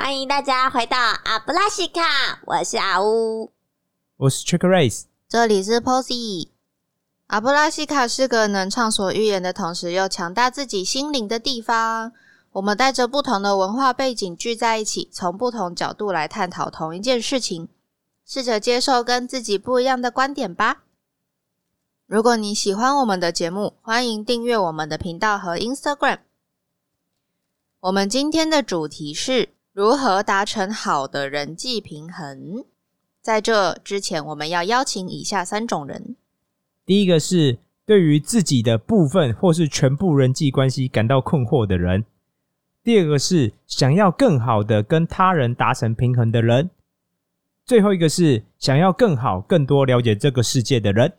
欢迎大家回到阿布拉西卡，我是阿乌，我是 Trick Race，这里是 Posy。阿布拉西卡是个能畅所欲言的同时又强大自己心灵的地方。我们带着不同的文化背景聚在一起，从不同角度来探讨同一件事情，试着接受跟自己不一样的观点吧。如果你喜欢我们的节目，欢迎订阅我们的频道和 Instagram。我们今天的主题是如何达成好的人际平衡。在这之前，我们要邀请以下三种人：第一个是对于自己的部分或是全部人际关系感到困惑的人；第二个是想要更好的跟他人达成平衡的人；最后一个是想要更好、更多了解这个世界的人。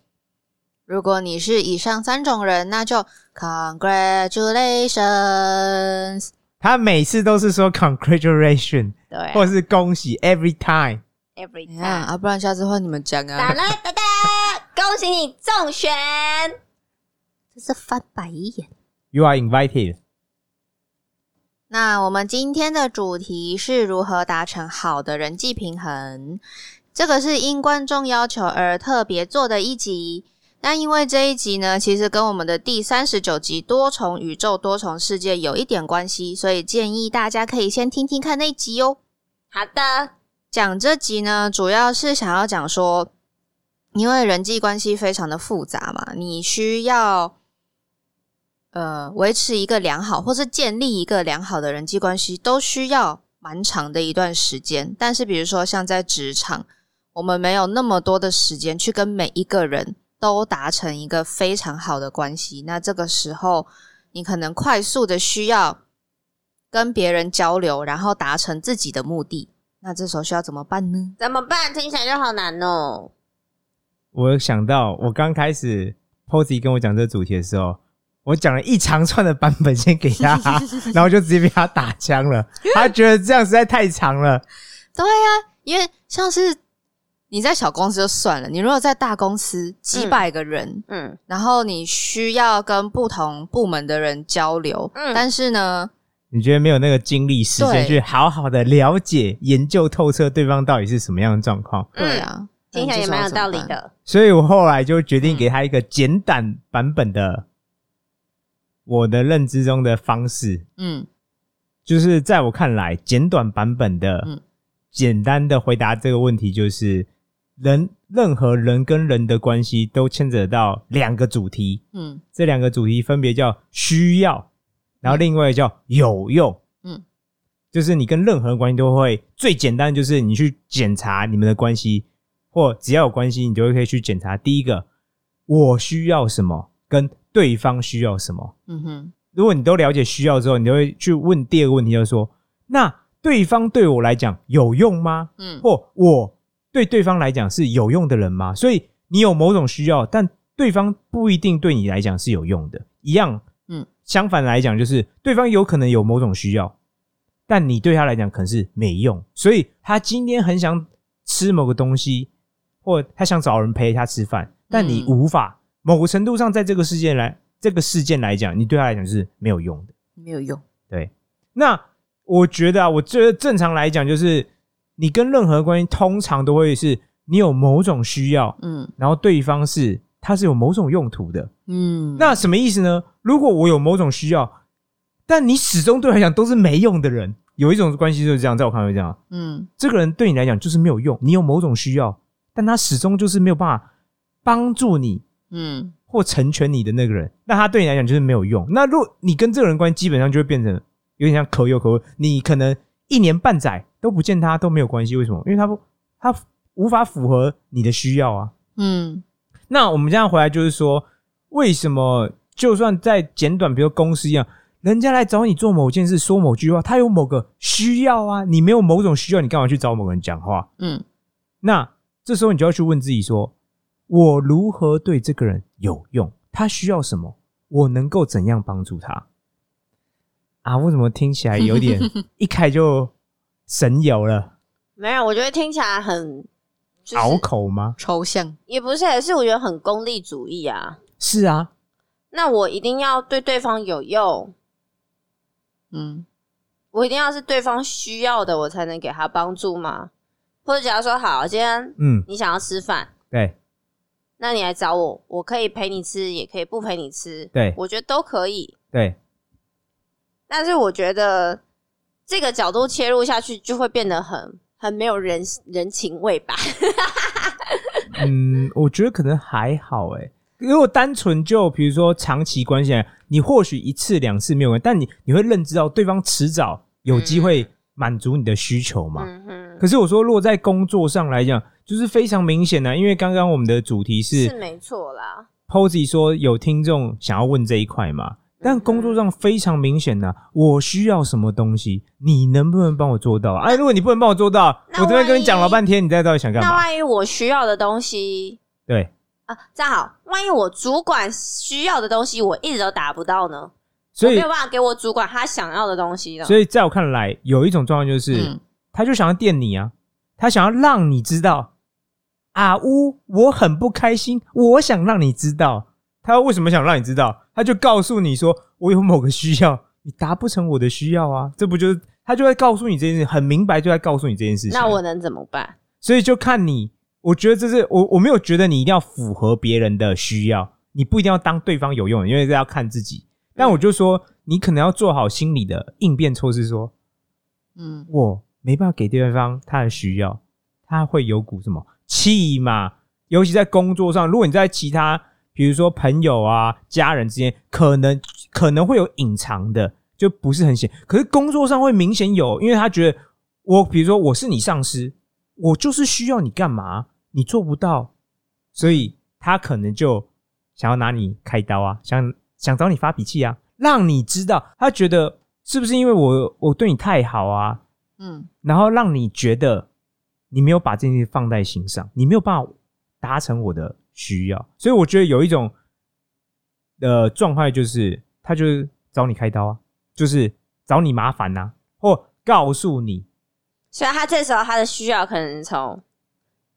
如果你是以上三种人，那就 Congratulations！他每次都是说 Congratulation，对或是恭喜 Every time。，Every 你看 time，啊，不然下次换你们讲啊哒啊。啦哒哒，恭喜你中选，这是翻白眼。You are invited。那我们今天的主题是如何达成好的人际平衡，这个是因观众要求而特别做的一集。那因为这一集呢，其实跟我们的第三十九集多重宇宙、多重世界有一点关系，所以建议大家可以先听听看那一集哦。好的，讲这集呢，主要是想要讲说，因为人际关系非常的复杂嘛，你需要呃维持一个良好，或是建立一个良好的人际关系，都需要蛮长的一段时间。但是，比如说像在职场，我们没有那么多的时间去跟每一个人都达成一个非常好的关系。那这个时候，你可能快速的需要跟别人交流，然后达成自己的目的。那这时候需要怎么办呢？怎么办？听起来就好难哦。我想到我刚开始 Posy 跟我讲这个主题的时候，我讲了一长串的版本先给他，然后就直接被他打枪了。他觉得这样实在太长了。对呀、因为像是你在小公司就算了，你如果在大公司几百个人，嗯，然后你需要跟不同部门的人交流，嗯但是呢，你觉得没有那个精力时间去好好的了解、研究透彻对方到底是什么样的状况？对啊，听起来也蛮有道理。的。所以我后来就决定给他一个简短版本的我的认知中的方式，嗯就是在我看来，简短版本的、嗯简单的回答这个问题，就是人任何人跟人的关系都牵扯到两个主题，嗯这两个主题分别叫需要，然后另外叫有用。嗯，就是你跟任何人关系都会最简单，就是你去检查你们的关系，或只要有关系，你就会可以去检查。第一个，我需要什么，跟对方需要什么。嗯哼，如果你都了解需要之后，你就会去问第二个问题，就是说，那对方对我来讲有用吗？嗯或我对对方来讲是有用的人吗？所以你有某种需要，但对方不一定对你来讲是有用的。一样，嗯，相反来讲，就是对方有可能有某种需要，但你对他来讲可能是没用。所以他今天很想吃某个东西，或他想找人陪他吃饭，但你嗯无法。某个程度上，在这个事件来这个事件来讲，你对他来讲是没有用的。没有用。对，那我觉得啊，我觉得正常来讲，就是你跟任何关系，通常都会是你有某种需要，嗯然后对方是他是有某种用途的。嗯，那什么意思呢？如果我有某种需要，但你始终对我来讲都是没用的人，有一种关系就是这样，在我看来是这样，嗯这个人对你来讲就是没有用，你有某种需要，但他始终就是没有办法帮助你嗯或成全你的那个人，那他对你来讲就是没有用。那如果你跟这个人关系基本上就会变成有点像可有可无，你可能一年半载都不见他都没有关系，为什么？因为他不他无法符合你的需要啊。嗯那我们这样回来就是说，为什么就算在简短，比如公司一样，人家来找你做某件事，说某句话，他有某个需要啊，你没有某种需要，你干嘛去找某个人讲话？嗯那这时候你就要去问自己说：我如何对这个人有用？他需要什么？我能够怎样帮助他？啊，为什么听起来有点 一开就神游了？没有，我觉得听起来很就是拗口吗？抽象。也不是，也是我觉得很功利主义啊。是啊，那我一定要对对方有用，嗯我我一定要是对方需要的，我才能给他帮助吗？或者假如说好，今天嗯，你想要吃饭，对那你来找我，我可以陪你吃，也可以不陪你吃，对我觉得都可以。对，但是我觉得这个角度切入下去，就会变得很很没有人人情味吧。嗯，我觉得可能还好诶。如果单纯就比如说长期关系来，你或许一次两次没有关系，但你你会认知到对方迟早有机会满足你的需求嘛。嗯哼，可是我说，如果在工作上来讲，就是非常明显的、因为刚刚我们的主题是是没错啦。Posy 说有听众想要问这一块嘛，但工作上非常明显的、我需要什么东西，你能不能帮我做到？哎，如果你不能帮我做到，我这边跟你讲了半天，你在到底想干嘛那嘛？万一我需要的东西对，啊，这样好，万一我主管需要的东西我一直都达不到呢？所以没有办法给我主管他想要的东西了？所以在我看来，有一种状况就是，嗯他就想要电你啊，他想要让你知道啊呜，我很不开心，我想让你知道。他为什么想让你知道？他就告诉你说，我有某个需要，你达不成我的需要啊，这不就是他就会告诉你这件事，很明白就在告诉你这件事情。那我能怎么办？所以就看你，我觉得这是我我没有觉得你一定要符合别人的需要，你不一定要当对方有用，因为这要看自己。但我就说，你可能要做好心理的应变措施，说嗯我没办法给对方他的需要，他会有股什么气嘛？尤其在工作上，如果你在其他，比如说朋友啊、家人之间，可能可能会有隐藏的，就不是很显。可是工作上会明显有，因为他觉得我，比如说我是你上司，我就是需要你干嘛，你做不到，所以他可能就想要拿你开刀啊，想想找你发脾气啊，让你知道，他觉得是不是因为我我对你太好啊，嗯然后让你觉得你没有把这件事放在心上，你没有办法达成我的需要，所以我觉得有一种的状态就是，他就是找你开刀啊，就是找你麻烦呐、或告诉你，所以他这时候他的需要可能从，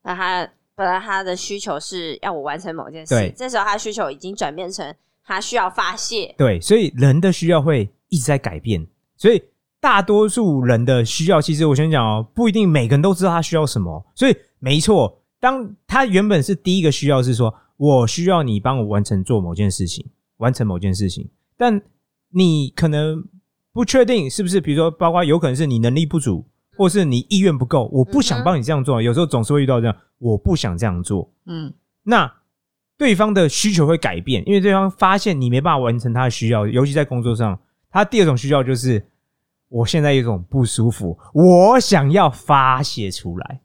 那他本来他的需求是要我完成某件事，这时候他需求已经转变成他需要发泄。对，所以人的需要会一直在改变，所以大多数人的需要，其实我先讲哦，不一定每个人都知道他需要什么，所以没错，当他原本是第一个需要是说我需要你帮我完成做某件事情，完成某件事情，但你可能不确定是不是，比如说，包括有可能是你能力不足，或是你意愿不够，我不想帮你这样做，有时候总是会遇到这样，我不想这样做，嗯那对方的需求会改变，因为对方发现你没办法完成他的需要，尤其在工作上，他第二种需要就是我现在有种不舒服，我想要发泄出来。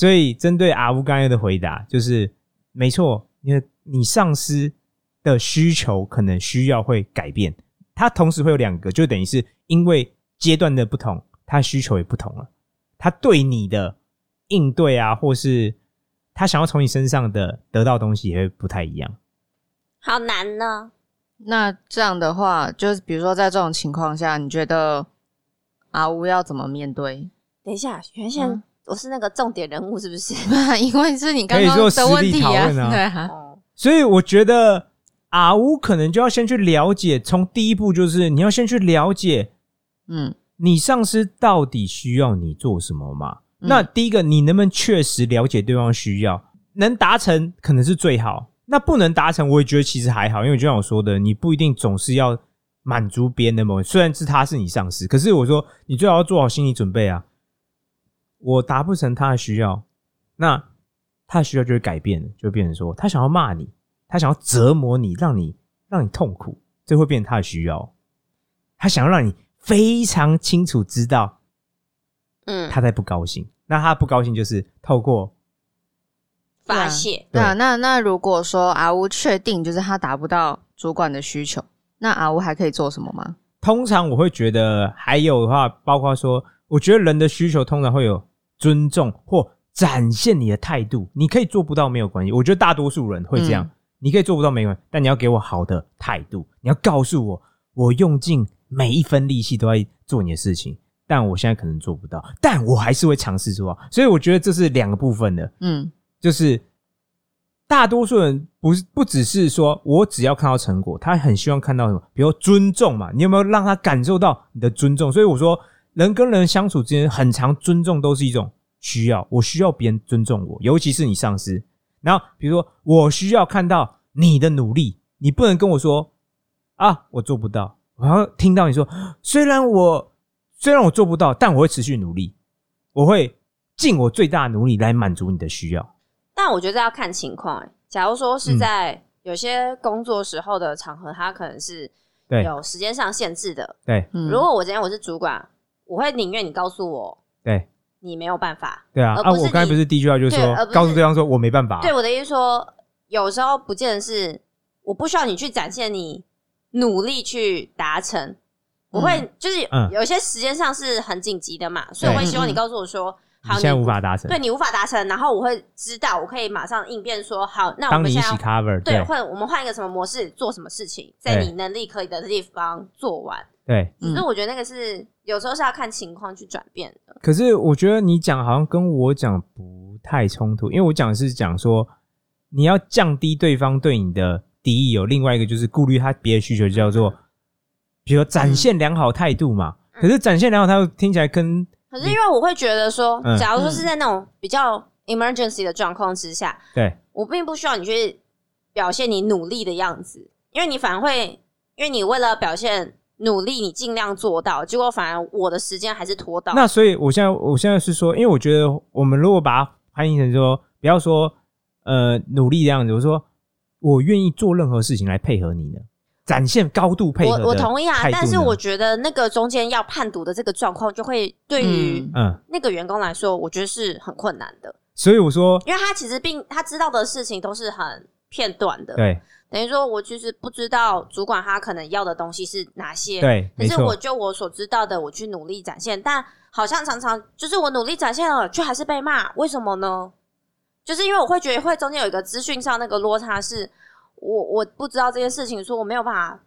所以针对阿乌刚才的回答，就是没错，因为你上司的需求可能需要会改变，他同时会有两个，就等于是因为阶段的不同，他需求也不同了，他对你的应对啊，或是他想要从你身上的得到的东西也会不太一样。好难呢。那这样的话，就是比如说在这种情况下，你觉得阿乌要怎么面对？等一下，原先嗯我是那个重点人物是不是？因为是你刚刚的问题啊，对啊，哦，所以我觉得阿乌可能就要先去了解，从第一步就是你要先去了解嗯你上司到底需要你做什么嘛。嗯那第一个，你能不能确实了解对方需要，能达成可能是最好。那不能达成，我也觉得其实还好，因为就像我说的，你不一定总是要满足别人的某，虽然是他是你上司，可是我说你最好要做好心理准备啊。我达不成他的需要，那他的需要就会改变了，就会变成说他想要骂你，他想要折磨你，让你让你痛苦，这会变成他的需要。他想要让你非常清楚知道嗯，他在不高兴，那他不高兴就是透过发泄。对啊。那那如果说阿乌确定就是他达不到主管的需求，那阿乌还可以做什么吗？通常我会觉得还有的话，包括说，我觉得人的需求通常会有尊重或展现你的态度。你可以做不到没有关系，我觉得大多数人会这样。嗯你可以做不到没关系，但你要给我好的态度，你要告诉我，我用尽每一分力气都在做你的事情，但我现在可能做不到，但我还是会尝试做到。所以我觉得这是两个部分的，嗯就是大多数人不是不只是说我只要看到成果，他很希望看到什么，比如尊重嘛，你有没有让他感受到你的尊重？所以我说，人跟人相处之间，很常尊重都是一种需要，我需要别人尊重我，尤其是你上司。然后比如说，我需要看到你的努力，你不能跟我说啊，我做不到。我要听到你说，虽然我虽然我做不到，但我会持续努力，我会尽我最大的努力来满足你的需要。但我觉得要看情况、欸。假如说是嗯在有些工作时候的场合，它可能是对有时间上限制的。对嗯如果我今天我是主管，我会宁愿你告诉我对你没有办法。对啊！啊，而不是我刚才不是第一句话就是说而不，是告诉对方说我没办法啊、对我的意思说，有时候不见得是我不需要你去展现你努力去达成，我会就是嗯有些时间上是很紧急的嘛，所以我会希望你告诉我说，好，你现在无法达成对，你无法达成，然后我会知道，我可以马上应变说，好，那我当你一起们现在 cover，对，对或者我们换一个什么模式做什么事情，在对你能力可以的地方做完。对。嗯所以我觉得那个是有时候是要看情况去转变的。可是我觉得你讲好像跟我讲不太冲突，因为我讲的是讲说你要降低对方对你的敌意，有另外一个就是顾虑他别的需求，叫做比如说展现良好态度嘛。嗯可是展现良好态度听起来跟可是因为我会觉得说嗯，假如说是在那种比较 emergency 的状况之下，对我并不需要你去表现你努力的样子，因为你反而会，因为你为了表现努力，你尽量做到，结果反而我的时间还是拖到。那所以，我现在我现在是说，因为我觉得我们如果把它翻译成说，不要说呃努力这样子，我说我愿意做任何事情来配合你呢，展现高度配合的我我同意啊但是我觉得那个中间要判读的这个状况，就会对于嗯嗯，那个员工来说，我觉得是很困难的，所以我说因为他其实并他知道的事情都是很片段的，对等于说我其实不知道主管他可能要的东西是哪些，对，没可是我，就我所知道的，我去努力展现，但好像常常就是我努力展现了，却还是被骂，为什么呢？就是因为我会觉得会中间有一个资讯上那个落差是，我我不知道这件事情，说我没有办法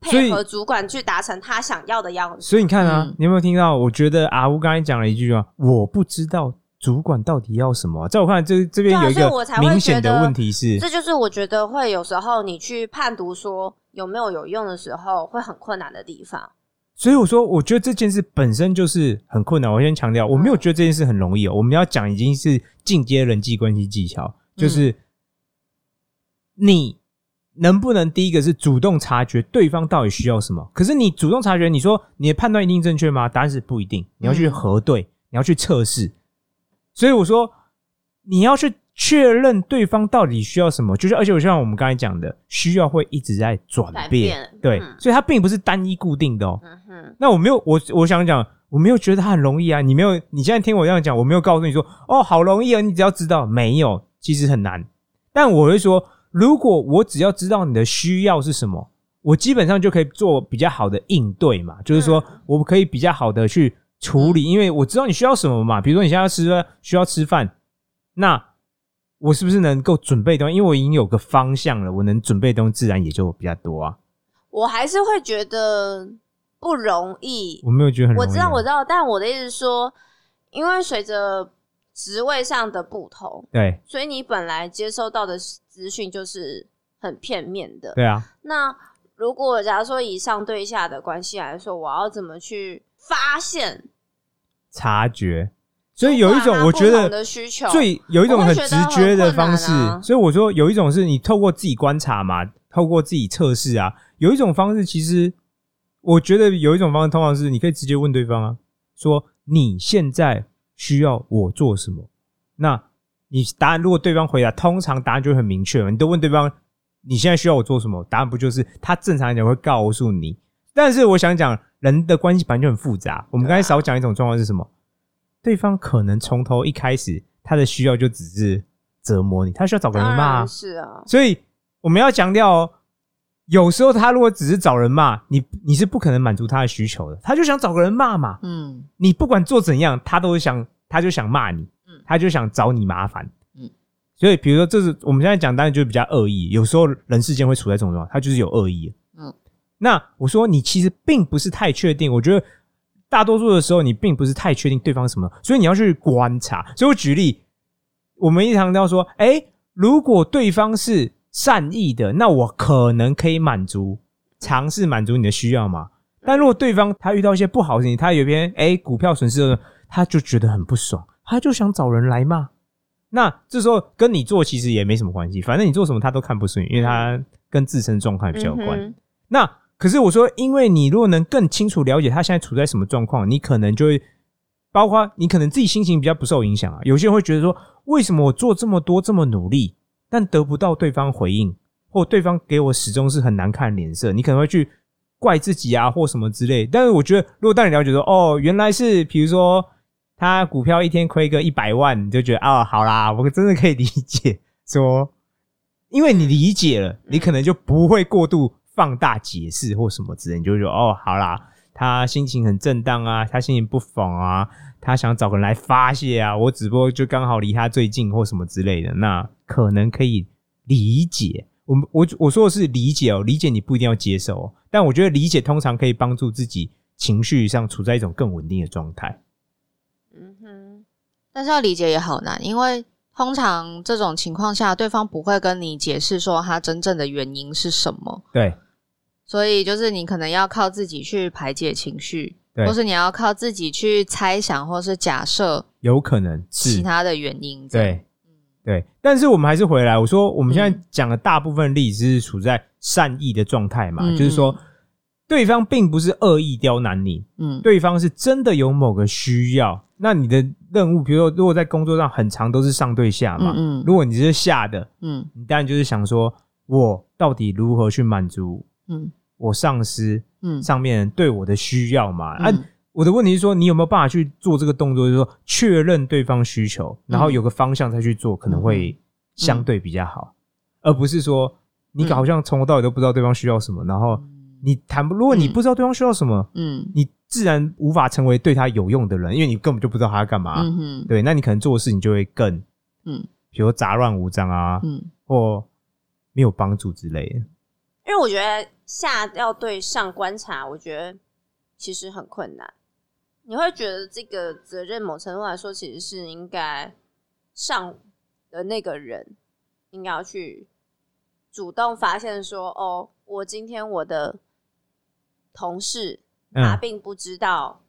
配合主管去达成他想要的样子。所以你看啊，嗯你有没有听到？我觉得阿乌刚才讲了一句话，我不知道主管到底要什么啊、在我看来，这这边有一个明显的问题是，这就是我觉得会有时候你去判读说有没有有用的时候，会很困难的地方。所以我说，我觉得这件事本身就是很困难。我先强调，我没有觉得这件事很容易哦。我们要讲已经是进阶人际关系技巧，就是你能不能第一个是主动察觉对方到底需要什么。可是你主动察觉，你说你的判断一定正确吗？答案是不一定。你要去嗯核对，你要去测试。所以我说，你要去确认对方到底需要什么，就是而且我像我们刚才讲的，需要会一直在转变，变对，嗯所以它并不是单一固定的哦。那我没有，我我想讲，我没有觉得它很容易啊。你没有，你现在听我这样讲，我没有告诉你说，哦，好容易啊，你只要知道，没有，其实很难。但我会说，如果我只要知道你的需要是什么，我基本上就可以做比较好的应对嘛。就是说嗯我可以比较好的去处理，因为我知道你需要什么嘛。比如说你现在要吃需要吃饭，那我是不是能够准备东西？因为我已经有个方向了，我能准备的东西自然也就比较多啊。我还是会觉得不容易。我没有觉得很容易啊、我知道，我知道，但我的意思是说，因为随着职位上的不同，对所以你本来接收到的资讯就是很片面的。对啊，那如果假如说以上对下的关系来说，我要怎么去发现？察觉，所以有一种我觉得最有一种很直觉的方式所以我说有一种是你透过自己观察嘛，透过自己测试啊，有一种方式其实我觉得有一种方式通常是你可以直接问对方啊，说你现在需要我做什么？那你答案如果对方回答，通常答案就会很明确嘛，你都问对方你现在需要我做什么？答案不就是他正常来讲会告诉你？但是我想讲，人的关系本来就很复杂。我们刚才少讲一种状况是什么？对方可能从头一开始他的需要就只是折磨你，他需要找个人当骂。是啊，所以我们要强调哦，有时候他如果只是找人骂你，你是不可能满足他的需求的。他就想找个人骂嘛，嗯你不管做怎样，他都想，他就想骂你，嗯他就想找你麻烦，嗯所以比如说，这是我们现在讲，当然就是比较恶意。有时候人世间会处在这种状况，他就是有恶意。嗯，那我说你其实并不是太确定，我觉得大多数的时候你并不是太确定对方什么，所以你要去观察。所以我举例，我们一常都要说，哎、如果对方是善意的，那我可能可以满足尝试满足你的需要嘛。但如果对方他遇到一些不好的事情，他有一篇哎股票损失了，他就觉得很不爽，他就想找人来骂。那这时候跟你做其实也没什么关系，反正你做什么他都看不顺眼，因为他跟自身状况比较有关。嗯那可是我说，因为你如果能更清楚了解他现在处在什么状况，你可能就会包括你可能自己心情比较不受影响啊。有些人会觉得说，为什么我做这么多这么努力，但得不到对方回应，或对方给我始终是很难看脸色，你可能会去怪自己啊，或什么之类。但是我觉得，如果当你了解说，哦，原来是比如说他股票一天亏个一百万，你就觉得啊、好啦，我真的可以理解说。因为你理解了，你可能就不会过度放大解释或什么之类，你就会觉得哦，好啦，他心情很震荡啊，他心情不爽啊，他想找个人来发泄啊，我只不过就刚好离他最近或什么之类的，那可能可以理解。我我我说的是理解哦，理解你不一定要接受哦，但我觉得理解通常可以帮助自己情绪上处在一种更稳定的状态。嗯哼，但是要理解也好难，因为通常这种情况下，对方不会跟你解释说他真正的原因是什么，对。所以就是你可能要靠自己去排解情绪，或是你要靠自己去猜想或是假设有可能是。其他的原因。对，对，但是我们还是回来，我说我们现在嗯讲的大部分例子是处在善意的状态嘛，嗯。就是说对方并不是恶意刁难你，嗯，对方是真的有某个需要。那你的任务，比如说，如果在工作上很长都是上对下嘛，嗯嗯。如果你是下的，嗯。你当然就是想说，我到底如何去满足嗯。我上司嗯。上面人对我的需要嘛？啊，嗯我的问题是说，你有没有办法去做这个动作，就是说确认对方需求，然后有个方向再去做，可能会相对比较好，而不是说你好像从头到尾都不知道对方需要什么，然后你谈不，如果你不知道对方需要什么，嗯你自然无法成为对他有用的人，因为你根本就不知道他要干嘛。嗯哼对，那你可能做的事情就会更，嗯比如杂乱无章啊，嗯或没有帮助之类的。因为我觉得下要对上观察，我觉得其实很困难。你会觉得这个责任某程度来说，其实是应该上的那个人应该要去主动发现说，哦，我今天我的同事他嗯，并不知道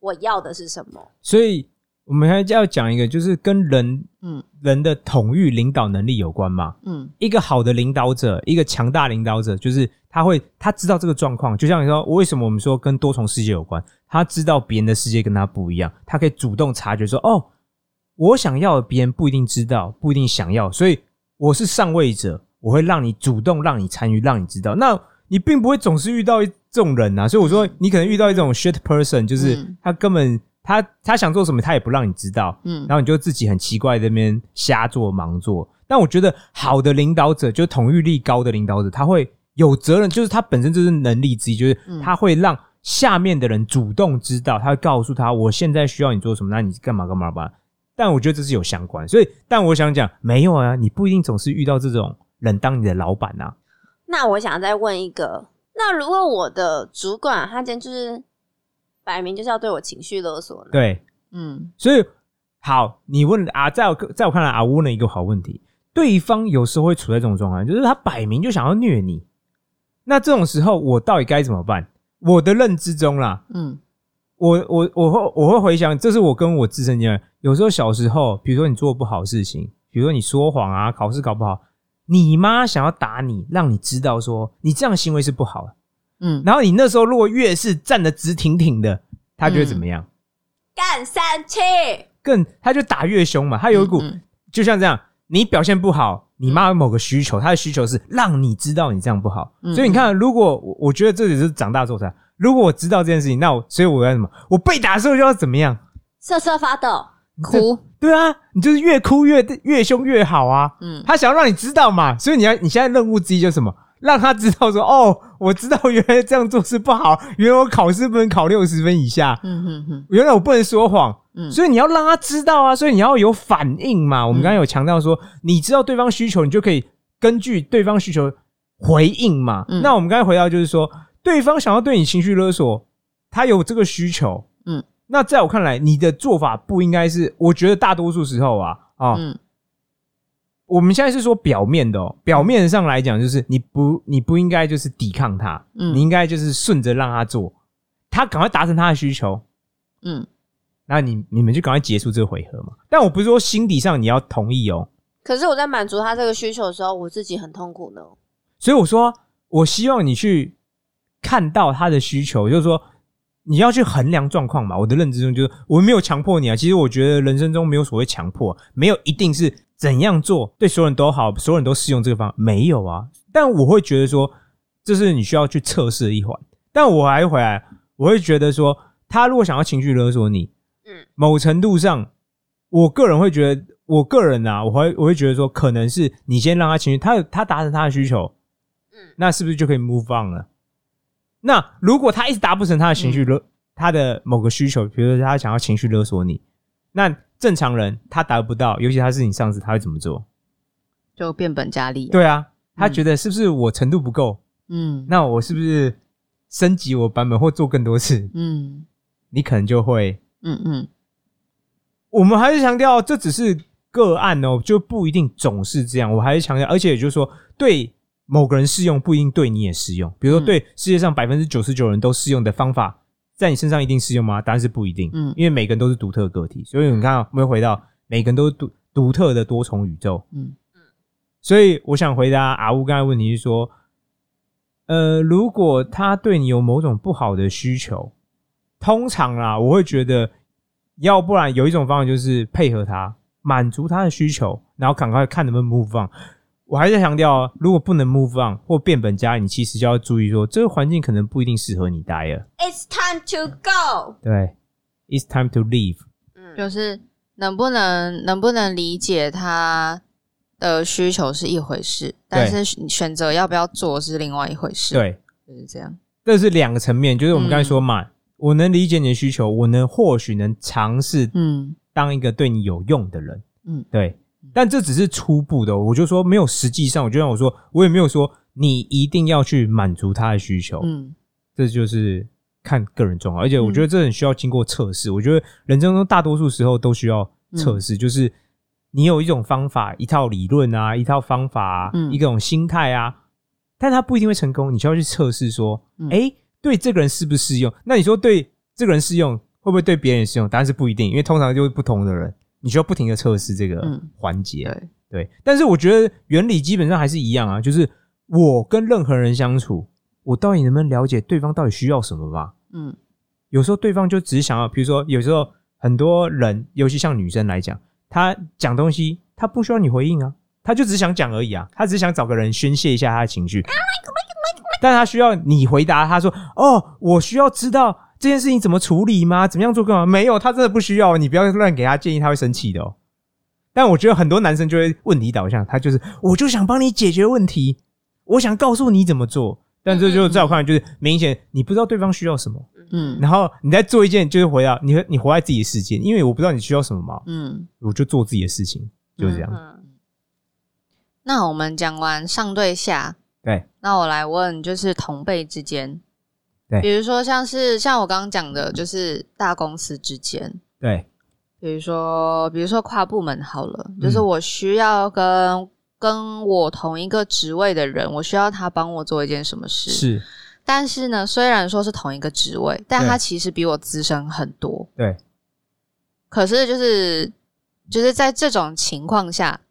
我要的是什么。所以我们还要讲一个，就是跟人嗯人的统御领导能力有关嘛。嗯一个好的领导者，一个强大领导者，就是他会他知道这个状况。就像你说，为什么我们说跟多重世界有关？他知道别人的世界跟他不一样，他可以主动察觉说：“哦，我想要的别人不一定知道，不一定想要，所以我是上位者，我会让你主动，让你参与，让你知道。那你并不会总是遇到这种人啊，所以我说你可能遇到一种 shit person，就是嗯他根本他他想做什么，他也不让你知道，嗯然后你就自己很奇怪在那边瞎做盲做。但我觉得好的领导者，就统御力高的领导者，他会有责任，就是他本身就是能力之一，就是嗯他会让下面的人主动知道，他会告诉他我现在需要你做什么，那你干嘛干嘛吧。但我觉得这是有相关，所以但我想讲，没有啊，你不一定总是遇到这种人当你的老板啊。那我想再问一个，那如果我的主管他今天就是摆明就是要对我情绪勒索呢？对，嗯所以好，你问啊，在我在我看来啊，我问了一个好问题。对方有时候会处在这种状况，就是他摆明就想要虐你。那这种时候，我到底该怎么办？我的认知中啦，嗯我我我会我会回想，这是我跟我自身经验。有时候小时候，比如说你做不好事情，比如说你说谎啊，考试考不好，你妈想要打你，让你知道说你这样行为是不好的。嗯然后你那时候如果越是站得直挺挺的，他就会怎么样？干三气，更他就打越凶嘛。他有一股、嗯就像这样，你表现不好，你妈有某个需求，他的需求是让你知道你这样不好。嗯所以你看，如果我我觉得这也是长大之后才，如果我知道这件事情，那我所以我要什么？我被打的时候就要怎么样？瑟瑟发抖。哭对啊，你就是越哭越越凶越好啊。嗯他想要让你知道嘛，所以你要你现在任务之一就是什么？让他知道说哦，我知道原来这样做是不好，原来我考试不能考六十分以下，嗯哼哼原来我不能说谎，嗯所以你要让他知道啊，所以你要有反应嘛。我们刚才有强调说，你知道对方需求，你就可以根据对方需求回应嘛。嗯那我们刚才回到就是说，对方想要对你情绪勒索，他有这个需求，嗯，那在我看来，你的做法不应该是，我觉得大多数时候啊，啊、嗯我们现在是说表面的哦，表面上来讲，就是你不你不应该就是抵抗他，嗯你应该就是顺着让他做，他赶快达成他的需求，嗯，那你你们就赶快结束这个回合嘛。但我不是说心底上你要同意哦，可是我在满足他这个需求的时候，我自己很痛苦呢。所以我说我希望你去看到他的需求，就是说你要去衡量状况嘛。我的认知中就是我没有强迫你啊，其实我觉得人生中没有所谓强迫，没有一定是怎样做对所有人都好，所有人都适用这个方法，没有啊。但我会觉得说这是你需要去测试的一环。但我还回来，我会觉得说他如果想要情绪勒索你，嗯，某程度上，我个人会觉得，我个人啊，我会我会觉得说，可能是你先让他情绪，他他达成他的需求，嗯那是不是就可以 move on 了？那如果他一直达不成他的情绪勒，他的某个需求，比如说他想要情绪勒索你，那正常人他达不到，尤其他是你上司，他会怎么做？就变本加厉。，对啊，他觉得是不是我程度不够？嗯那我是不是升级我版本或做更多次？嗯你可能就会嗯嗯我们还是强调，这只是个案哦，就不一定总是这样。我还是强调，而且也就是说，对某个人适用，不一定对你也适用。比如说，嗯对世界上百分之九十九人都适用的方法，在你身上一定适用吗？答案是不一定。嗯因为每个人都是独特的个体，所以你看啊，我们回到每个人都是独独特的多重宇宙。嗯所以我想回答阿乌刚才的问题是说，呃，如果他对你有某种不好的需求，通常啦，我会觉得，要不然有一种方法就是配合他，满足他的需求，然后赶快看能不能 move on。我还在强调，如果不能 move on 或变本加厉，你其实就要注意说，这个环境可能不一定适合你待了。It's time to go。对，It's time to leave。嗯，就是能不能能不能理解他的需求是一回事，但是选选择要不要做是另外一回事。，对，就是这样。这是两个层面，就是我们刚才说嗯嘛，我能理解你的需求，我能或许能尝试嗯当一个对你有用的人，嗯对。但这只是初步的哦，我就说没有实际上，我就像我说，我也没有说你一定要去满足他的需求，嗯。这就是看个人状况，而且我觉得这很需要经过测试。我觉得人生中大多数时候都需要测试，就是你有一种方法、一套理论啊、一套方法啊、嗯。一种心态啊，但他不一定会成功，你需要去测试说，嗯。哎、对这个人适不适用？那你说对这个人适用，会不会对别人也适用？答案是不一定，因为通常就是不同的人，你需要不停的测试这个嗯环节。对，对，但是我觉得原理基本上还是一样啊，就是我跟任何人相处，我到底能不能了解对方到底需要什么吧？嗯有时候对方就只想要，比如说有时候很多人，尤其像女生来讲，她讲东西，她不需要你回应啊，她就只想讲而已啊，她只是想找个人宣泄一下她的情绪，但她需要你回答，她说：“哦，我需要知道这件事情怎么处理吗？怎么样做更好？”没有，他真的不需要，你不要乱给他建议，他会生气的哦。但我觉得很多男生就会问题导向，他就是我就想帮你解决问题，我想告诉你怎么做，但这就在我看来就是明显你不知道对方需要什么。嗯然后你在做一件，就是回到你你活在自己的世界，因为我不知道你需要什么嘛，嗯。我就做自己的事情，就是这样。嗯那我们讲完上对下，对那我来问，就是同辈之间，对。比如说像是像我刚刚讲的，就是大公司之间，对。比如说比如说跨部门好了，就是嗯我需要跟跟我同一个职位的人，我需要他帮我做一件什么事，是，但是呢，虽然说是同一个职位，但他其实比我资深很多，对。可是就是就是在这种情况下，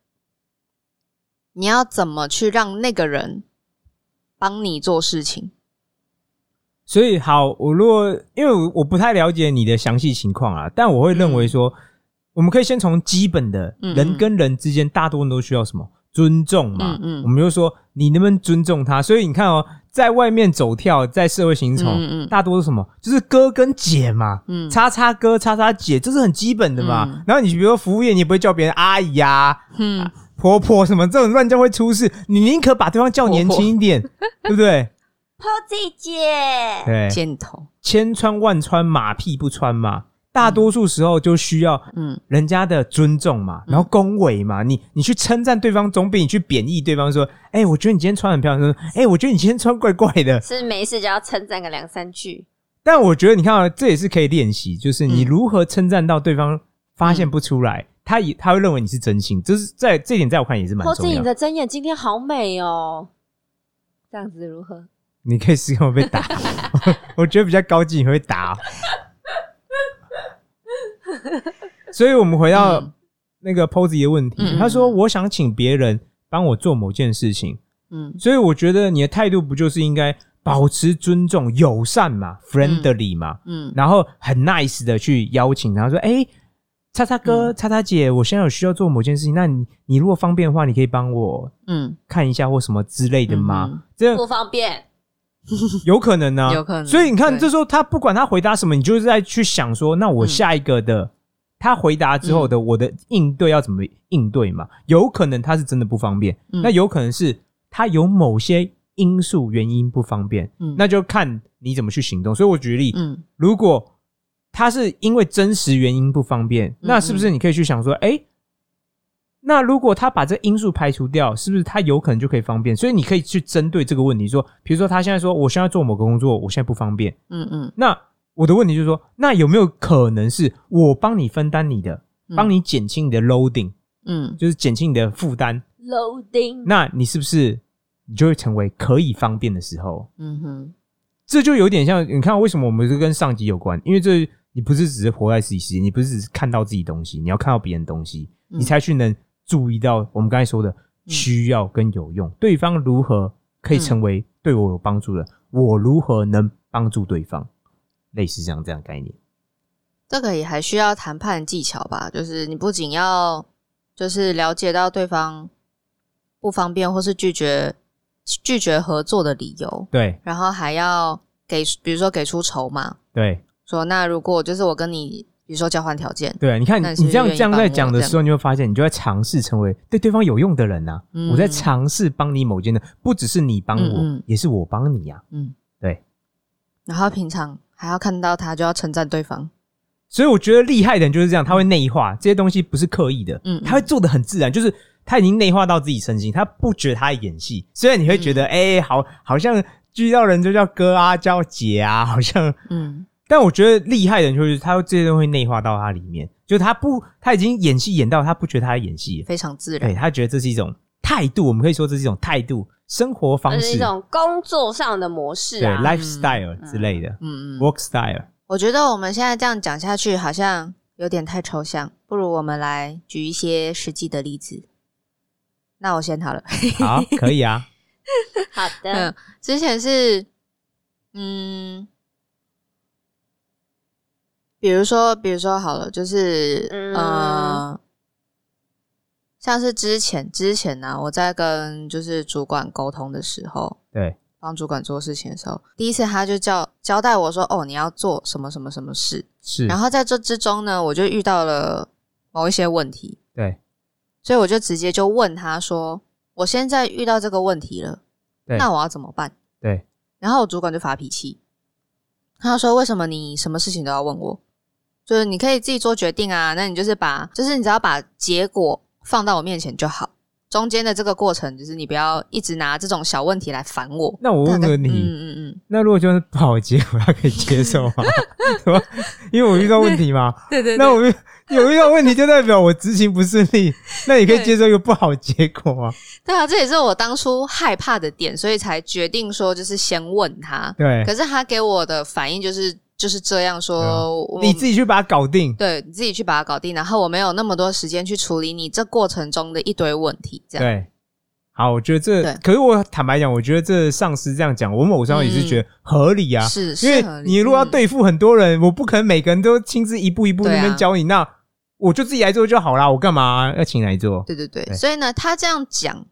你要怎么去让那个人帮你做事情？所以好，我如果因为我我不太了解你的详细情况啊，但我会认为说，我们可以先从基本的嗯人跟人之间，大多人都需要什么尊重嘛。嗯嗯我们就说你能不能尊重他？所以你看哦，在外面走跳，在社会行走，嗯嗯大多是什么？就是哥跟姐嘛。嗯，叉叉哥、叉叉姐，这是很基本的嘛。嗯然后你比如说服务业，你也不会叫别人阿姨呀、嗯婆婆什么这种乱叫会出事，你宁可把对方叫年轻一点，对不对？破姐姐，对，箭头，千穿万穿，马屁不穿嘛。大多数时候就需要嗯人家的尊重嘛，然后恭维嘛。你你去称赞对方，总比你去贬义对方说：“哎、我觉得你今天穿很漂亮。”说：“哎、我觉得你今天穿怪怪的。是没事就要称赞个两三句。”但我觉得你看啊，这也是可以练习，就是你嗯如何称赞到对方发现不出来，他也他会认为你是真心，就是在这点在我看也是蛮重要的。你的真眼今天好美哦，这样子如何？你可以试看会被打，我觉得比较高级，你会打哦、所以我们回到嗯。那个 Posy 的问题，他说我想请别人帮我做某件事情，嗯。所以我觉得你的态度不就是应该保持尊重、友善嘛，friendly 嘛，嗯然后很 nice 的去邀请他说：“哎、叉叉哥、嗯。叉叉姐，我现在有需要做某件事情，那你你如果方便的话，你可以帮我嗯，看一下或什么之类的吗？嗯。这不方便，有可能呢、有可能所以你看，这时候他不管他回答什么，你就是在去想说，那我嗯。下一个的、他回答之后的我的应对要怎么应对嘛？有可能他是真的不方便，嗯。那有可能是他有某些因素原因不方便，嗯。那就看你怎么去行动。所以我举例，嗯。如果他是因为真实原因不方便，那是不是你可以去想说，哎、那如果他把这因素排除掉，是不是他有可能就可以方便？所以你可以去针对这个问题说，比如说他现在说我现在做某个工作，我现在不方便，嗯嗯那我的问题就是说，那有没有可能是我帮你分担你的，嗯帮你减轻你的 loading，嗯就是减轻你的负担？loading，那你是不是你就会成为可以方便的时候？嗯哼，这就有点像，你看为什么我们是跟上级有关？因为这你不是只是活在自己世界，你不是只是看到自己东西，你要看到别人东西，嗯你才去能注意到我们刚才说的需要跟有用，对方如何可以成为对我有帮助的，我如何能帮助对方，类似这样这样概念。这个也还需要谈判技巧吧？就是你不仅要就是了解到对方不方便或是拒绝拒绝合作的理由，对然后还要给比如说给出筹码，对说那如果就是我跟你比如说交换条件，对，你看你这样这样在讲的时候，你会发现你就在尝试成为对对方有用的人呐、嗯。我在尝试帮你某件的，不只是你帮我，嗯嗯。也是我帮你呀、嗯，对。然后平常还要看到他就要称赞对方，所以我觉得厉害的人就是这样，他会内化这些东西，不是刻意的，他会做的很自然，就是他已经内化到自己身心，他不觉得他在演戏。虽然你会觉得，哎、好，好像遇到人就叫哥啊，叫姐啊，好像，嗯但我觉得厉害的人就是他这些东西会内化到他里面，就是他不，他已经演戏演到他不觉得他在演戏，非常自对然，他觉得这是一种态度，我们可以说这是一种态度，生活方式这是一，种工作上的模式对啊。lifestyle 之类的、嗯嗯，work style。我觉得我们现在这样讲下去好像有点太抽象，不如我们来举一些实际的例子。那我先好了。好，可以啊，好的嗯，，之前是，嗯，比如说，比如说好了，就是，嗯。呃，像是之前之前呢、我在跟就是主管沟通的时候，对。帮主管做事情的时候，第一次他就叫交代我说，哦，你要做什么什么什么事，是，然后在这之中呢，我就遇到了某一些问题，对。所以我就直接就问他说：“我现在遇到这个问题了，对那我要怎么办对？”然后我主管就发脾气，他说：“为什么你什么事情都要问我？就是你可以自己做决定啊，那你就是把，就是你只要把结果放到我面前就好。中间的这个过程，就是你不要一直拿这种小问题来烦我。”那我问问你，嗯嗯嗯，那如果就是不好的结果，他可以接受吗？什么？因为我遇到问题嘛，对对那我遇有遇到问题，就代表我执行不顺利。那你可以接受一个不好结果吗？对啊，这也是我当初害怕的点，所以才决定说就是先问他。对可，是他给我的反应就是就是这样说，你自己去把它搞定。对你自己去把它搞定，然后我没有那么多时间去处理你这过程中的一堆问题，这样对，好，我觉得这对，可是我坦白讲，我觉得这上司这样讲，我某程度上也是觉得合理啊。是因为是你如果要嗯对付很多人，我不可能每个人都亲自一步一步那边教你，那我就自己来做就好啦。我干嘛要请来做？对对对，对所以呢，他这样讲，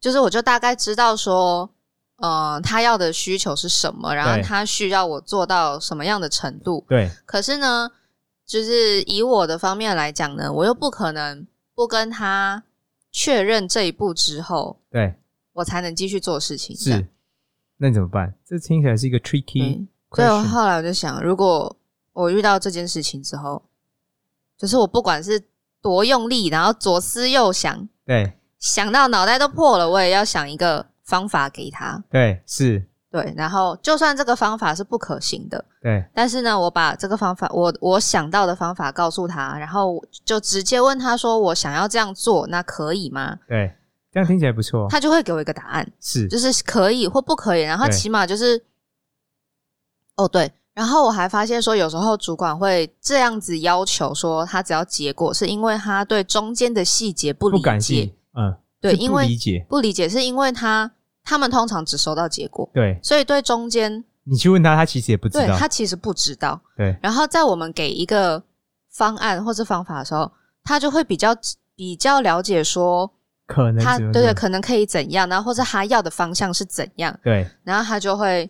就是我就大概知道说，呃，他要的需求是什么，然后他需要我做到什么样的程度。对可是呢，就是以我的方面来讲呢，我又不可能不跟他确认这一步之后，对，我才能继续做事情。是。那你怎么办？这听起来是一个 tricky 嗯，所以我。后来我就想，如果我遇到这件事情之后，就是我不管是多用力，然后左思右想，对想到脑袋都破了，我也要想一个方法给他。对是，对，然后就算这个方法是不可行的，对，但是呢，我把这个方法，我我想到的方法告诉他，然后就直接问他说：“我想要这样做，那可以吗对，这样听起来不错？”。他就会给我一个答案，是，就是可以或不可以，然后起码就是，哦对，然后我还发现说，有时候主管会这样子要求说，他只要结果，是因为他对中间的细节不理不感解，，嗯，对，因为不理解，不理解是因为他他们通常只收到结果，对。所以对中间你去问他，他其实也不知道，对他其实不知道。对，然后在我们给一个方案或是方法的时候，他就会比较比较了解说可能他对对可能可以怎样，然后或者他要的方向是怎样，对。然后他就会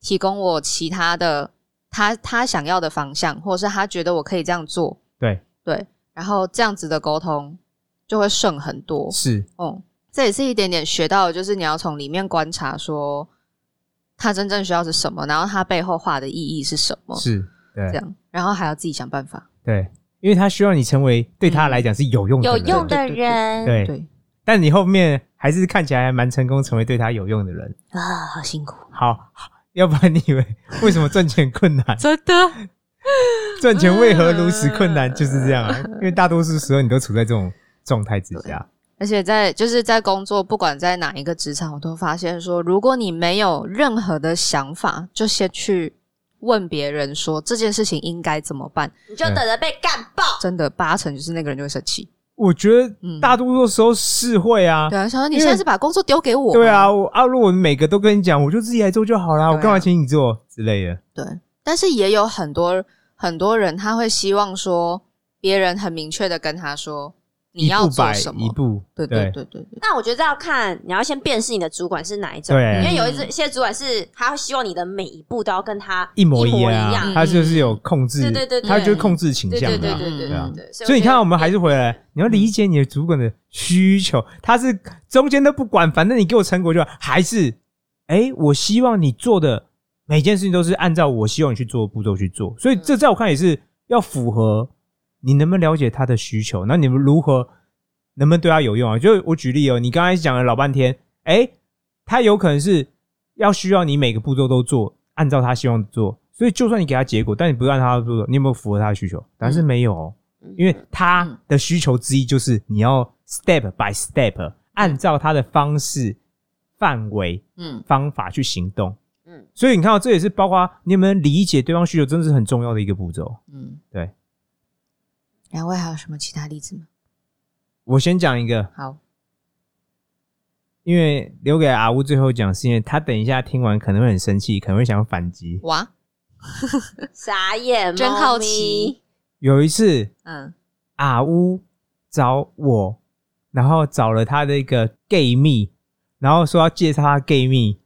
提供我其他的他他想要的方向，或者是他觉得我可以这样做，对。对，然后这样子的沟通就会顺很多。是，哦、这也是一点点学到的，就是你要从里面观察说他真正需要是什么，然后他背后画的意义是什么，是，对这样，然后还要自己想办法。对，因为他需要你成为对他来讲是有用的人有用的人，对，对但你后面还是看起来还蛮成功，成为对他有用的人。啊，好辛苦。好，好要不然你以为为什么赚钱困难？真的，赚钱为何如此困难？就是这样啊，因为大多数时候你都处在这种状态之下。而且在就是在工作，不管在哪一个职场，我都发现说，如果你没有任何的想法，就先去问别人说这件事情应该怎么办，你就等着被干爆。真的八成就是那个人就会生气。我觉得嗯大多数时候是会啊。对啊，想说你现在是把工作丢给我，对啊，，我啊，如果每个都跟你讲，我就自己来做就好啦，啊我干嘛请你做之类的？对。但是也有很多很多人，他会希望说别人很明确的跟他说你要一步摆做什么，一步，对对。对对对，那我觉得这要看，你要先辨识你的主管是哪一种，对因为有一些主管是他会希望你的每一步都要跟他一模一样，他就是有控制，对对对对他就是控制倾向的啊。对对对对。所以你看，我们还是是回来，你要理解你的主管的需求，他是中间都不管，反正你给我成果就好，还是哎，我希望你做的每件事情都是按照我希望你去做的步骤去做，所以这在我看也是要符合你能不能了解他的需求，那你们如何能不能对他有用啊？就我举例哦，你刚才讲了老半天，哎，他有可能是要需要你每个步骤都做，按照他希望做，所以就算你给他结果，但你不按他的步骤，你有没有符合他的需求？答案是没有哦。因为他的需求之一就是你要 step by step 按照他的方式、范围、嗯方法去行动。嗯，所以你看到，这也是包括你有没有理解对方需求，真的是很重要的一个步骤。嗯，对。两位还有什么其他例子吗？我先讲一个，好，因为留给阿乌最后讲，是因为他等一下听完可能会很生气，可能会想要反击。哇，傻眼，真好奇。有一次，嗯阿乌找我，然后找了他的一个 gay 蜜，然后说要介绍他 gay 蜜，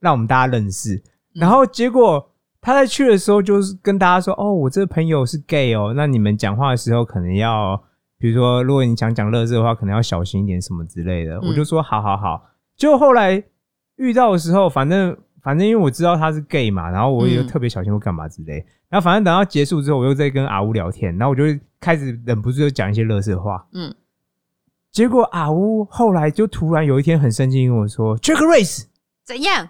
让我们大家认识。然后结果他在去的时候，就是跟大家说：“哦，我这个朋友是 gay 哦，那你们讲话的时候可能要，比如说，如果你想讲乐色的话，可能要小心一点什么之类的。嗯我就说：“好好好。”就后来遇到的时候，反正反正因为我知道他是 gay 嘛，然后我也嗯特别小心或干嘛之类。然后反正等到结束之后，我又在跟阿乌聊天，然后我就开始忍不住就讲一些乐色话。嗯，结果阿乌后来就突然有一天很生气跟我说：“Jack Race，怎样？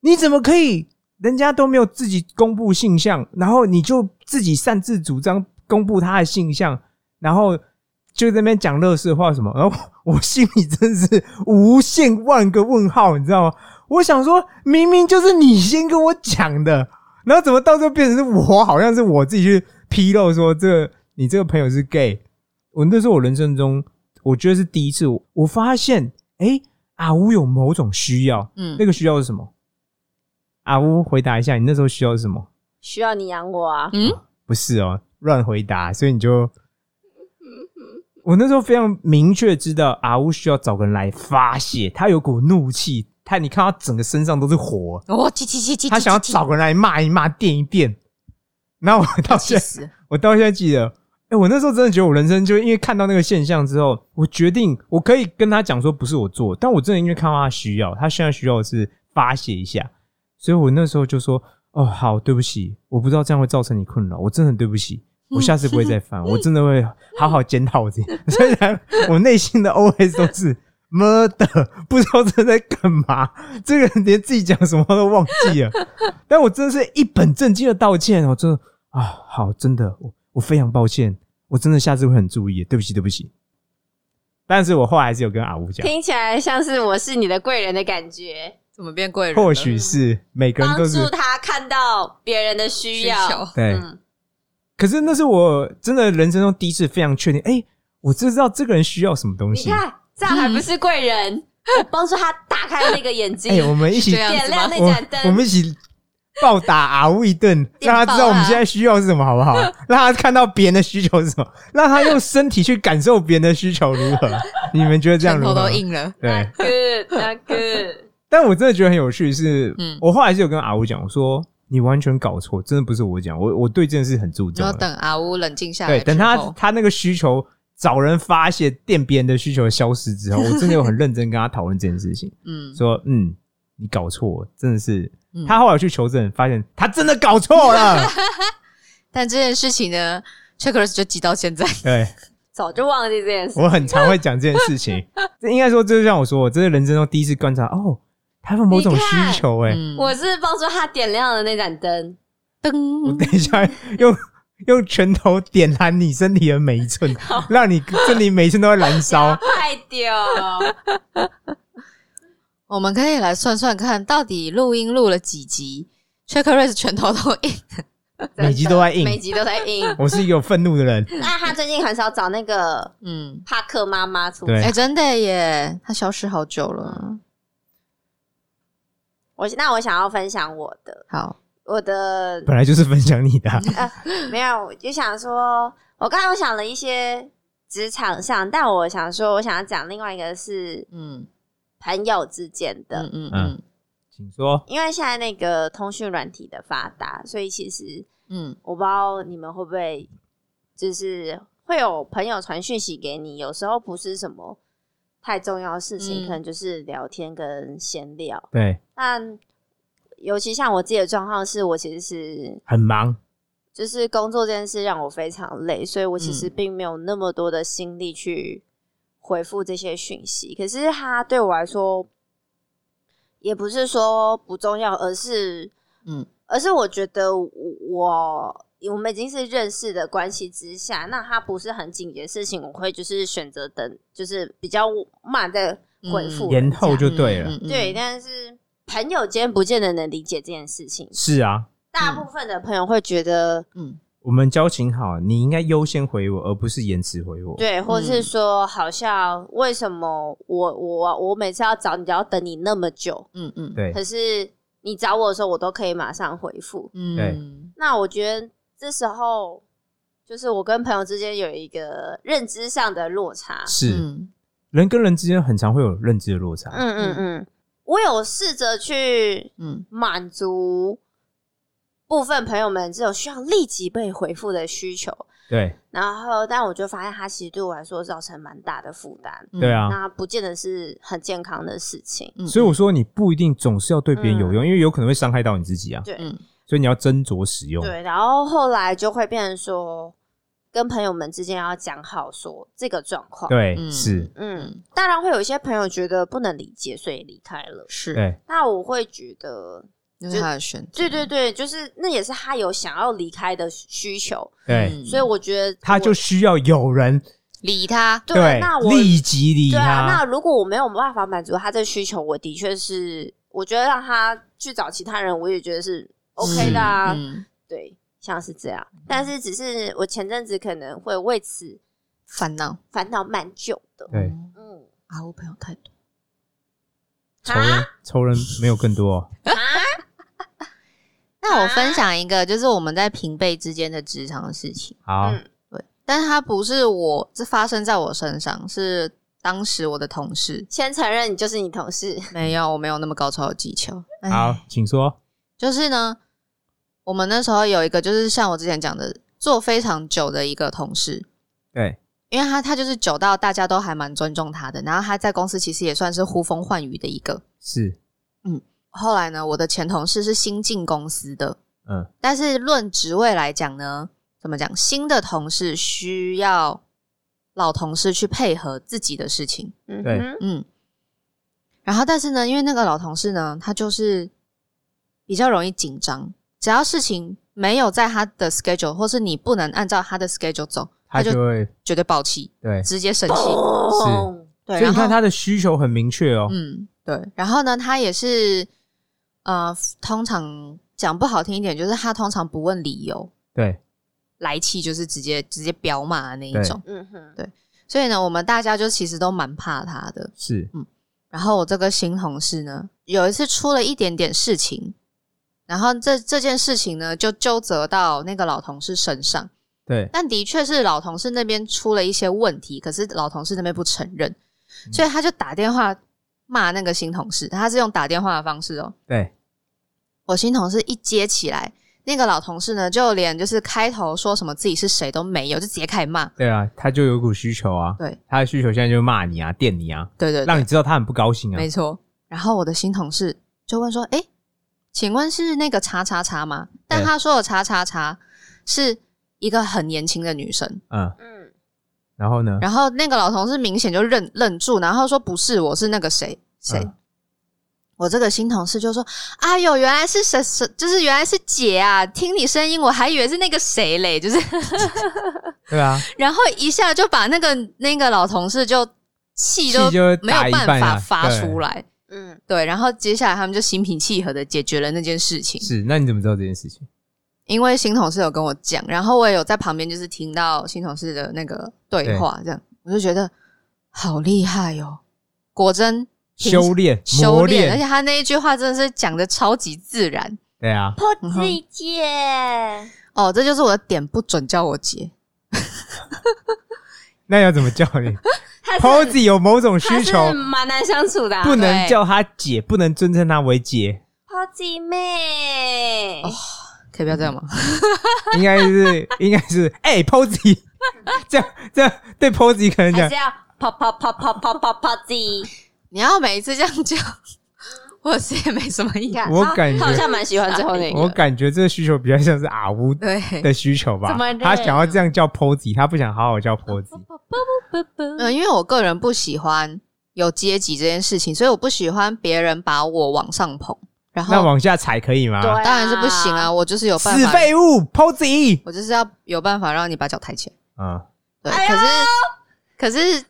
你怎么可以？人家都没有自己公布性向，然后你就自己擅自主张公布他的性向，然后就在那边讲乐事话什么？然后我心里真是无限万个问号，你知道吗？我想说，明明就是你先跟我讲的，然后怎么到最后变成是我，好像是我自己去披露说这个你这个朋友是 gay。我那是我人生中，我觉得是第一次，我我发现，哎、阿乌有某种需要，嗯那个需要是什么？阿乌回答一下，你那时候需要什么？需要你养我啊！嗯，不是哦，乱回答，所以你就，我那时候非常明确知道阿乌需要找个人来发泄，他有股怒气，他你看他整个身上都是火，哦气气气气，他想要找个人来骂一骂、电一电。然后我到现在，我到现在记得，哎、我那时候真的觉得我人生就因为看到那个现象之后，我决定我可以跟他讲说不是我做，但我真的因为看到他需要，他现在需要的是发泄一下，所以我那时候就说，哦，好，对不起，我不知道这样会造成你困扰，我真的很对不起。我下次不会再犯，我真的会好好检讨我自己。虽然我内心的 OS 都是妈的，不知道这在干嘛，这个人连自己讲什么都忘记了。但我真的是一本正经的道歉哦，真的啊，好，真的，我我非常抱歉，我真的下次会很注意，对不起，对不起。但是我后来还是有跟阿乌讲，听起来像是我是你的贵人的感觉，怎么变贵人？或许是每个人帮都是助他看到别人的需需要。求，对，嗯，可是那是我真的人生中第一次非常确定，哎、我知道这个人需要什么东西。你看这样还不是贵人？我帮助他打开那个眼睛，哎、我们一起这样点亮那我盏灯。我们一起暴打阿乌一顿，电让他知道我们现在需要是什么，好不好？让他看到别人的需求是什么，让他用身体去感受别人的需求如何？你们觉得这样拳如何？头都硬了。对，good，那 good。但我真的觉得很有趣是，嗯我后来是有跟阿乌讲，我说你完全搞错，真的不是我讲，我我对这件事很注重的。然后等阿乌冷静下来对，之后，等他他那个需求找人发泄电别人的需求消失之后，我真的有很认真跟他讨论这件事情，嗯，说嗯，你搞错，真的是。嗯他后来去求证，发现他真的搞错了。但这件事情呢，Checklist 就记到现在。对 早就忘记这件事。我很常会讲这件事情，这应该说，这就像我说，我这是人生中第一次观察，哦，他有某种需求、欸，哎、嗯我是帮助他点亮了那盏灯。我噔，等一下用用拳头点燃你身体的每一寸，让你身体每一寸都在燃烧。太屌！我们可以来算算看，到底录音录了几集？Checklist 拳头都硬。每集都在硬每集都在硬。我是一个有愤怒的人，那他最近很少找那个嗯，帕克妈妈出对哎、现。真的耶，他消失好久了。我那我想要分享我的，好，我的本来就是分享你的啊、没有，我就想说，我刚刚有想了一些职场上，但我想说，我想要讲另外一个是嗯。朋友之间的，嗯嗯嗯。嗯请说。因为现在那个通讯软体的发达，所以其实嗯。我不知道你们会不会，就是会有朋友传讯息给你，有时候不是什么太重要的事情，嗯可能就是聊天跟闲聊。对，但尤其像我自己的状况，是我其实是很忙，就是工作这件事让我非常累，所以我其实嗯。并没有那么多的心力去回复这些讯息。可是它对我来说，也不是说不重要，而是嗯。而是我觉得我我我们已经是认识的关系之下，那他不是很紧急的事情，我会就是选择等，就是比较慢的回复人延家、后就对了。嗯嗯嗯对，但是朋友间不见得能理解这件事情。是啊，大部分的朋友会觉得，嗯我们交情好，你应该优先回我，而不是延迟回我。对，或是说，好像为什么我我我每次要找你，就要等你那么久？嗯嗯对可是你找我的时候，我都可以马上回复。嗯对那我觉得这时候，就是我跟朋友之间有一个认知上的落差。是、嗯人跟人之间很常会有认知的落差。嗯嗯嗯，我有试着去嗯满足部分朋友们这种需要立即被回复的需求，对然后但我就发现它其实对我来说造成蛮大的负担。嗯对啊，那不见得是很健康的事情。嗯所以我说你不一定总是要对别人有用，因为有可能会伤害到你自己啊。对、嗯所以你要斟酌使用。对，然后后来就会变成说，跟朋友们之间要讲好说这个状况。，对，嗯是，嗯，当然会有一些朋友觉得不能理解，所以离开了。是，那我会觉得，那是他的选择。对对对，就是那也是他有想要离开的需求，对，嗯所以我觉得他就需要有人理他。对，那我立即理对啊，那。如果我没有办法满足他这需求，我的确是，我觉得让他去找其他人，我也觉得是 OK 的啊。嗯，对，像是这样，但是只是我前阵子可能会为此烦恼。烦恼蛮久的。对，嗯，啊，我朋友太多。仇人，仇人没有更多哦。那我分享一个，就是我们在平辈之间的职场的事情。好，嗯对，但是它不是我，这发生在我身上，是当时我的同事。先承认你就是你同事，没有，我没有那么高超的技巧。哎好，请说。就是呢，我们那时候有一个，就是像我之前讲的，做非常久的一个同事，对，因为他他就是久到大家都还蛮尊重他的，然后他在公司其实也算是呼风唤雨的一个。是，嗯后来呢，我的前同事是新进公司的，嗯，但是论职位来讲呢，怎么讲？新的同事需要老同事去配合自己的事情。嗯对嗯，然后，但是呢，因为那个老同事呢，他就是比较容易紧张，只要事情没有在他的 schedule，或是你不能按照他的 schedule 走，他就绝对爆气，对，直接生气。是对，所以你看他的需求很明确哦。嗯，对。然后呢，他也是呃，通常讲不好听一点，就是他通常不问理由，对，来气就是直接直接飙骂的那一对种。嗯哼，对所以呢，我们大家就其实都蛮怕他的。是，嗯然后我这个新同事呢，有一次出了一点点事情，然后这这件事情呢，就纠责到那个老同事身上。对，但的确是老同事那边出了一些问题，可是老同事那边不承认，嗯所以他就打电话骂那个新同事，他是用打电话的方式哦。对，我新同事一接起来，那个老同事呢，就连就是开头说什么自己是谁都没有，就直接开始骂。对啊，他就有一股需求啊，对他的需求现在就是骂你啊、电你啊，對对对，让你知道他很不高兴啊。没错。然后我的新同事就问说：“哎，请问是那个叉叉叉吗？”但他说的叉叉叉是一个很年轻的女生。嗯，嗯，然后呢？然后那个老同事明显就愣愣住，然后说：“不是，我是那个谁谁。嗯我这个新同事就说：“哎呦，原来是谁谁，就是原来是姐啊！听你声音，我还以为是那个谁嘞，就是。对啊，然后一下就把那个那个老同事就气都没有办法发出来。嗯，对，然后接下来他们就心平气和的解决了那件事情。是。那你怎么知道这件事情？因为新同事有跟我讲，然后我也有在旁边就是听到新同事的那个对话，这样我就觉得好厉害哦，果真修炼、修磨炼，而且，他那一句话真的是讲的超级自然对啊，破自己姐，哦，这就是我的点，不准叫我姐。那要怎么叫你？Posy 有某种需求，蛮难相处的啊，不能叫她姐，不能尊称她为姐，Posy 妹，哦可以不要这样吗？应该是应该是哎、Posy，这样这样对 Posy 可能讲还是要 pop pop pop pop pop Posy？你要每一次这样叫，我是也没什么意见。我感觉他好像蛮喜欢最后那个，我感觉这个需求比较像是阿乌对，的需求吧他想要这样叫 POZY，他不想好好叫 POZY。嗯，因为我个人不喜欢有阶级这件事情，所以我不喜欢别人把我往上捧，然后那往下踩可以吗？对啊当然是不行啊，我就是有办死法，废物 POZY，。我就是要有办法让你把脚抬起来。嗯，对，可是可是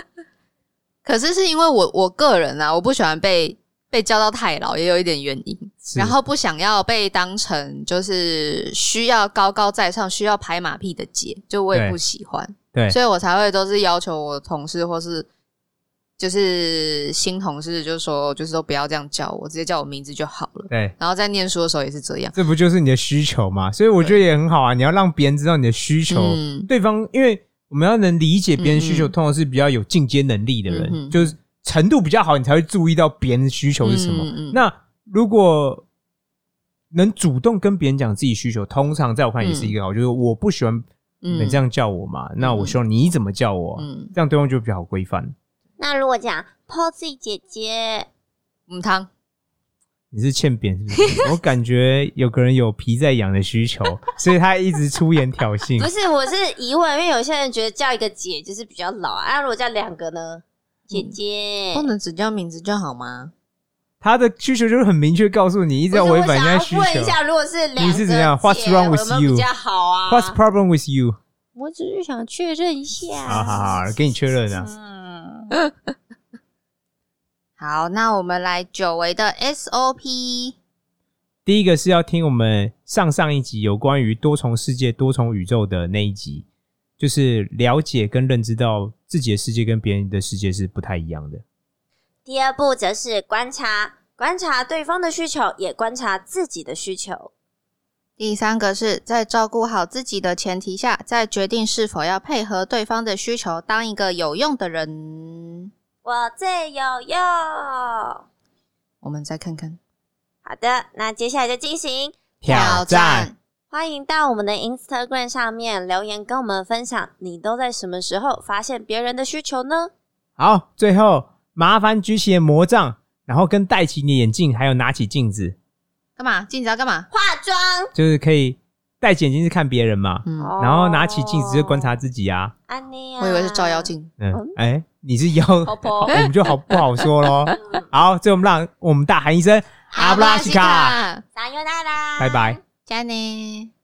可是是因为我我个人啊，我不喜欢被被叫到太老，也有一点原因。然后不想要被当成就是需要高高在上、需要拍马屁的姐，就我也不喜欢，对所以我才会都是要求我同事或是就是新同事，就是说就是都不要这样叫我，直接叫我名字就好了。对，然后在念书的时候也是这样，这不就是你的需求吗？所以我觉得也很好啊。你要让别人知道你的需求，嗯对方因为我们要能理解别人需求，嗯嗯通常是比较有进阶能力的人，就是程度比较好，你才会注意到别人的需求是什么。那如果能主动跟别人讲自己需求，通常在我看也是一个好，就是我不喜欢你们这样叫我嘛，那我希望你怎么叫我，嗯这样对方就比较好规范。那如果讲 Posy 姐姐，嗯汤你是欠扁是不是？我感觉有个人有皮在痒的需求，所以他一直出言挑衅不。是，我是疑问，因为有些人觉得叫一个姐就是比较老啊，如果叫两个呢？姐姐，不能只叫名字就好吗？他的需求就是很明确告诉你，一直要违反人家需求问一。下，如果是你是怎样 What's wrong with you？比较好啊 What's problem with you？我只是想确认一下。好好好，给你确认啊。嗯，好，那我们来久违的 SOP。第一个是要听我们上上一集有关于多重世界、多重宇宙的那一集，就是了解跟认知到自己的世界跟别人的世界是不太一样的。第二步则是观察，观察对方的需求，也观察自己的需求。第三个是在照顾好自己的前提下，再决定是否要配合对方的需求，当一个有用的人。我最有用。我们再看看好的，那接下来就进行。挑战，欢迎到我们的 Instagram 上面留言，跟我们分享你都在什么时候发现别人的需求呢？好，最后麻烦举起的魔杖，然后跟戴起你的眼镜，还有拿起镜子，干嘛？镜子要干嘛？化妆。就是可以戴起眼镜是看别人嘛，嗯，然后拿起镜子就观察自己啊。安妮啊，我以为是照妖镜。嗯嗯，哎、你是妖，婆婆 我们就好不好说咯。好，最后我们让我们大喊一声阿布拉西卡，撒由那拉，拜拜。加呢。